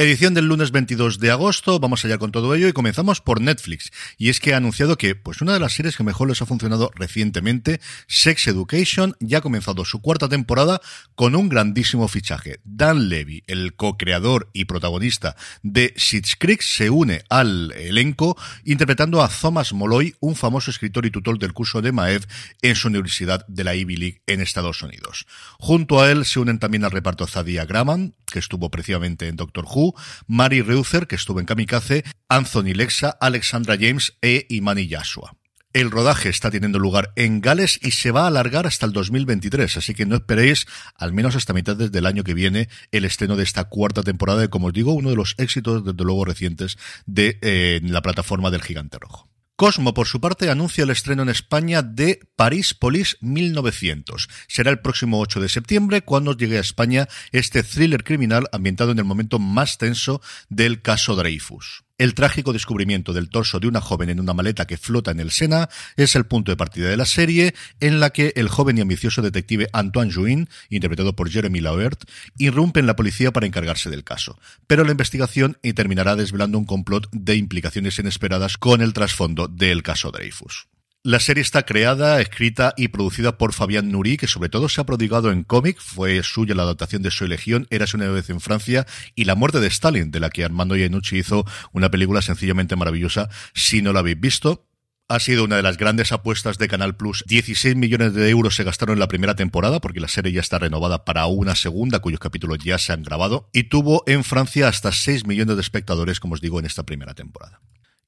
Edición del lunes 22 de agosto, vamos allá con todo ello y comenzamos por Netflix. Y es que ha anunciado que, pues una de las series que mejor les ha funcionado recientemente, Sex Education, ya ha comenzado su cuarta temporada con un grandísimo fichaje. Dan Levy, el co-creador y protagonista de Schitt's Creek, se une al elenco interpretando a Thomas Molloy, un famoso escritor y tutor del curso de Maev en su universidad de la Ivy League en Estados Unidos. Junto a él se unen también al reparto Zadia Graman, que estuvo precisamente en Doctor Who, Mary Reuther, que estuvo en Kamikaze, Anthony Lexa, Alexandra James e Imani Yashua. El rodaje está teniendo lugar en Gales y se va a alargar hasta el 2023, así que no esperéis, al menos hasta mitad del año que viene, el estreno de esta cuarta temporada, de, como os digo, uno de los éxitos, desde luego, recientes de eh, la plataforma del Gigante Rojo. Cosmo, por su parte, anuncia el estreno en España de París Police 1900. Será el próximo 8 de septiembre cuando llegue a España este thriller criminal ambientado en el momento más tenso del caso Dreyfus. El trágico descubrimiento del torso de una joven en una maleta que flota en el Sena es el punto de partida de la serie, en la que el joven y ambicioso detective Antoine Jouin, interpretado por Jeremy Laert, irrumpe en la policía para encargarse del caso. Pero la investigación terminará desvelando un complot de implicaciones inesperadas con el trasfondo del caso Dreyfus. La serie está creada, escrita y producida por Fabián Nuri, que sobre todo se ha prodigado en cómic. Fue suya la adaptación de Soy Legión, Eras una vez en Francia y La muerte de Stalin, de la que Armando Iannucci hizo una película sencillamente maravillosa. Si no la habéis visto, ha sido una de las grandes apuestas de Canal Plus. 16 millones de euros se gastaron en la primera temporada, porque la serie ya está renovada para una segunda, cuyos capítulos ya se han grabado, y tuvo en Francia hasta 6 millones de espectadores, como os digo, en esta primera temporada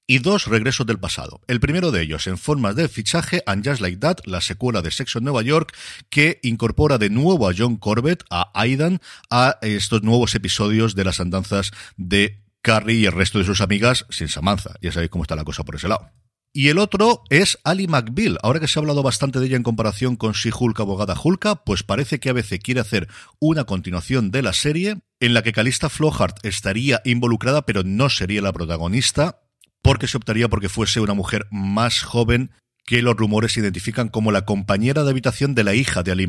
y dos regresos del pasado. El primero de ellos en forma de fichaje And Just Like That, la secuela de Sexo en Nueva York, que incorpora de nuevo a John Corbett, a Aidan, a estos nuevos episodios de las andanzas de Carrie y el resto de sus amigas sin Samantha. Ya sabéis cómo está la cosa por ese lado. Y el otro es Ali McBeal. Ahora que se ha hablado bastante de ella en comparación con Si Hulk, abogada Hulka, pues parece que ABC quiere hacer una continuación de la serie en la que Calista Flohart estaría involucrada, pero no sería la protagonista porque se optaría porque fuese una mujer más joven que los rumores identifican como la compañera de habitación de la hija de Ali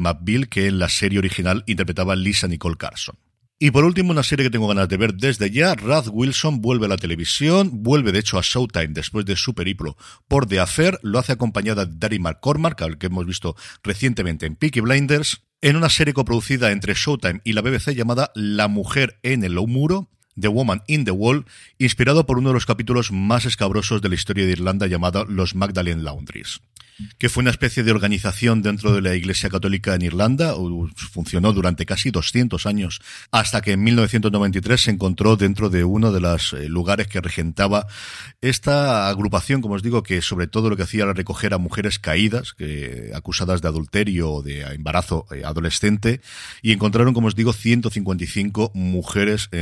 que en la serie original interpretaba Lisa Nicole Carson. Y por último, una serie que tengo ganas de ver desde ya, Rad Wilson vuelve a la televisión, vuelve de hecho a Showtime después de su periplo por The Affair, lo hace acompañada de Darry McCormack, al que hemos visto recientemente en Peaky Blinders, en una serie coproducida entre Showtime y la BBC llamada La mujer en el muro, The Woman in the Wall, inspirado por uno de los capítulos más escabrosos de la historia de Irlanda llamado los Magdalene Laundries que fue una especie de organización dentro de la Iglesia Católica en Irlanda, funcionó durante casi 200 años, hasta que en 1993 se encontró dentro de uno de los eh, lugares que regentaba esta agrupación, como os digo, que sobre todo lo que hacía era recoger a mujeres caídas, acusadas de adulterio o de embarazo eh, adolescente, y encontraron, como os digo, 155 mujeres eh,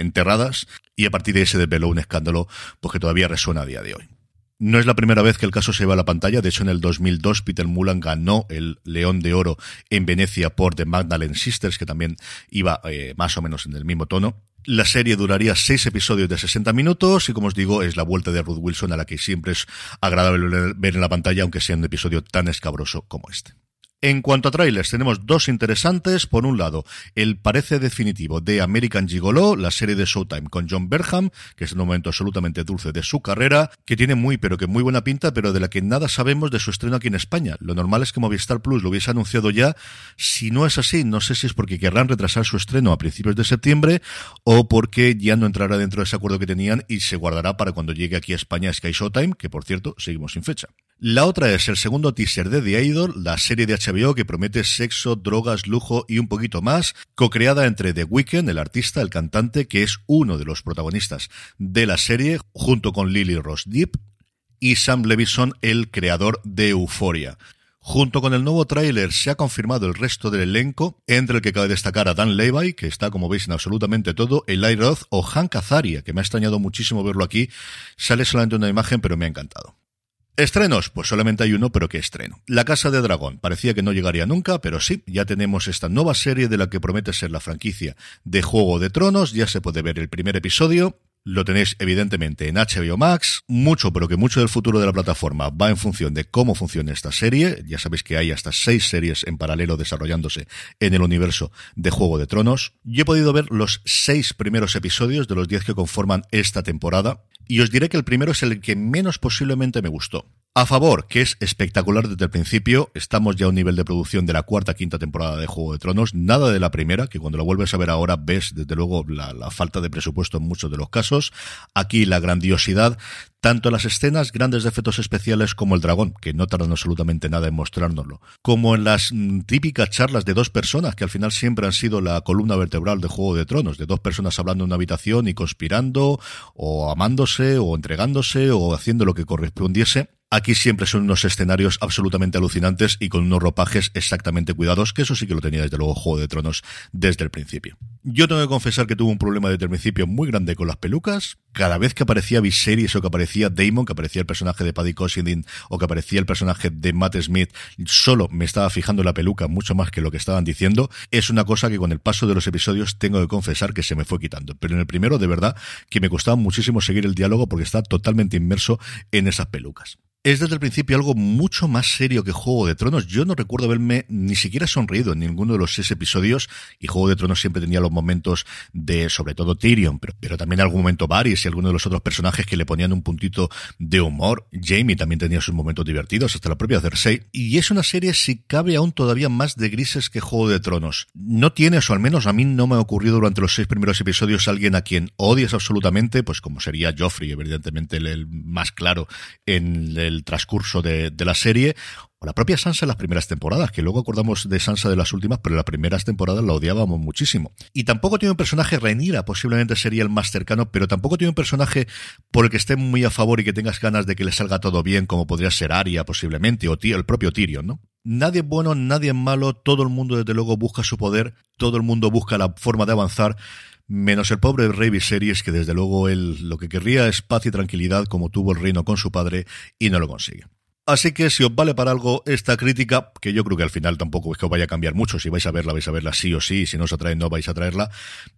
enterradas, y a partir de ahí se desveló un escándalo pues, que todavía resuena a día de hoy. No es la primera vez que el caso se va a la pantalla. De hecho, en el 2002 Peter Mullan ganó el León de Oro en Venecia por The Magdalene Sisters, que también iba eh, más o menos en el mismo tono. La serie duraría seis episodios de 60 minutos y, como os digo, es la vuelta de Ruth Wilson a la que siempre es agradable ver en la pantalla, aunque sea un episodio tan escabroso como este. En cuanto a trailers, tenemos dos interesantes. Por un lado, el parece definitivo de American Gigolo, la serie de Showtime con John Berham, que es un momento absolutamente dulce de su carrera, que tiene muy pero que muy buena pinta, pero de la que nada sabemos de su estreno aquí en España. Lo normal es que Movistar Plus lo hubiese anunciado ya. Si no es así, no sé si es porque querrán retrasar su estreno a principios de septiembre o porque ya no entrará dentro de ese acuerdo que tenían y se guardará para cuando llegue aquí a España Sky Showtime, que por cierto, seguimos sin fecha. La otra es el segundo teaser de The Idol, la serie de HBO que promete sexo, drogas, lujo y un poquito más, co-creada entre The Weeknd, el artista, el cantante, que es uno de los protagonistas de la serie, junto con Lily Ross Deep, y Sam Levison, el creador de Euphoria. Junto con el nuevo tráiler se ha confirmado el resto del elenco, entre el que cabe destacar a Dan Levy, que está, como veis, en absolutamente todo, Eli Roth o Hank Azaria, que me ha extrañado muchísimo verlo aquí. Sale solamente una imagen, pero me ha encantado. Estrenos, pues solamente hay uno, pero ¿qué estreno? La Casa de Dragón. Parecía que no llegaría nunca, pero sí, ya tenemos esta nueva serie de la que promete ser la franquicia de Juego de Tronos. Ya se puede ver el primer episodio. Lo tenéis evidentemente en HBO Max. Mucho, pero que mucho del futuro de la plataforma va en función de cómo funciona esta serie. Ya sabéis que hay hasta seis series en paralelo desarrollándose en el universo de Juego de Tronos. Yo he podido ver los seis primeros episodios de los diez que conforman esta temporada. Y os diré que el primero es el que menos posiblemente me gustó. A favor, que es espectacular desde el principio. Estamos ya a un nivel de producción de la cuarta, quinta temporada de Juego de Tronos. Nada de la primera, que cuando la vuelves a ver ahora ves, desde luego, la, falta de presupuesto en muchos de los casos. Aquí la grandiosidad, tanto las escenas grandes de efectos especiales como el dragón, que no tardan absolutamente nada en mostrárnoslo, como en las mm, típicas charlas de dos personas, que al final siempre han sido la columna vertebral de Juego de Tronos, de dos personas hablando en una habitación y conspirando, o amándose, o entregándose, o haciendo lo que correspondiese. Aquí siempre son unos escenarios absolutamente alucinantes y con unos ropajes exactamente cuidados, que eso sí que lo tenía desde luego Juego de Tronos desde el principio. Yo tengo que confesar que tuve un problema desde el principio muy grande con las pelucas. Cada vez que aparecía Viserys o que aparecía Damon, que aparecía el personaje de Paddy Considine o que aparecía el personaje de Matt Smith, solo me estaba fijando en la peluca mucho más que lo que estaban diciendo. Es una cosa que con el paso de los episodios tengo que confesar que se me fue quitando. Pero en el primero, de verdad, que me costaba muchísimo seguir el diálogo porque está totalmente inmerso en esas pelucas es desde el principio algo mucho más serio que Juego de Tronos. Yo no recuerdo haberme ni siquiera sonreído en ninguno de los seis episodios y Juego de Tronos siempre tenía los momentos de, sobre todo Tyrion, pero, pero también algún momento Varys y algunos de los otros personajes que le ponían un puntito de humor. Jamie también tenía sus momentos divertidos, hasta la propia Cersei. Y es una serie, si cabe aún todavía más de grises que Juego de Tronos. No tienes, o al menos a mí no me ha ocurrido durante los seis primeros episodios, alguien a quien odias absolutamente, pues como sería Joffrey, evidentemente el más claro en el transcurso de, la serie, o la propia Sansa en las primeras temporadas, que luego acordamos de Sansa de las últimas, pero en las primeras temporadas la odiábamos muchísimo. Y tampoco tiene un personaje, Rhaenyra posiblemente sería el más cercano, pero tampoco tiene un personaje por el que esté muy a favor y que tengas ganas de que le salga todo bien, como podría ser Arya posiblemente, o el propio Tyrion, ¿no? Nadie es bueno, nadie es malo, todo el mundo desde luego busca su poder, todo el mundo busca la forma de avanzar, menos el pobre rey Viserys, que desde luego él lo que querría es paz y tranquilidad como tuvo el reino con su padre y no lo consigue. Así que si os vale para algo esta crítica, que yo creo que al final tampoco es que os vaya a cambiar mucho, si vais a verla, vais a verla sí o sí, si no os atrae no vais a traerla,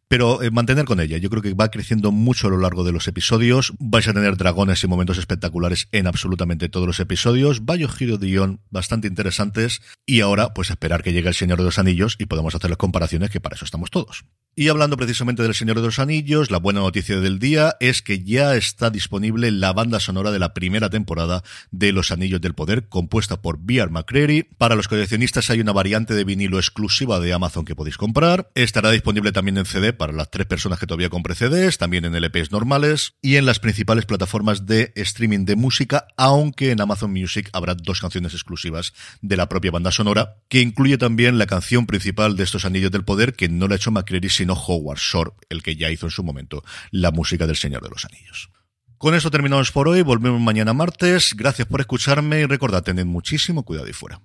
pero eh, mantener con ella. Yo creo que va creciendo mucho a lo largo de los episodios, vais a tener dragones y momentos espectaculares en absolutamente todos los episodios, varios giros de guion bastante interesantes, y ahora pues esperar que llegue el Señor de los Anillos y podemos hacer las comparaciones, que para eso estamos todos. Y hablando precisamente del Señor de los Anillos, la buena noticia del día es que ya está disponible la banda sonora de la primera temporada de Los Anillos del Poder, compuesta por B.R. McCreary. Para los coleccionistas hay una variante de vinilo exclusiva de Amazon que podéis comprar. Estará disponible también en CD para las tres personas que todavía compren CDs, también en LPs normales y en las principales plataformas de streaming de música, aunque en Amazon Music habrá dos canciones exclusivas de la propia banda sonora, que incluye también la canción principal de estos Anillos del Poder, que no la ha hecho McCreary Howard Shore, el que ya hizo en su momento la música del Señor de los Anillos. Con esto terminamos por hoy, volvemos mañana martes, gracias por escucharme y recordad, tened muchísimo cuidado y fuera.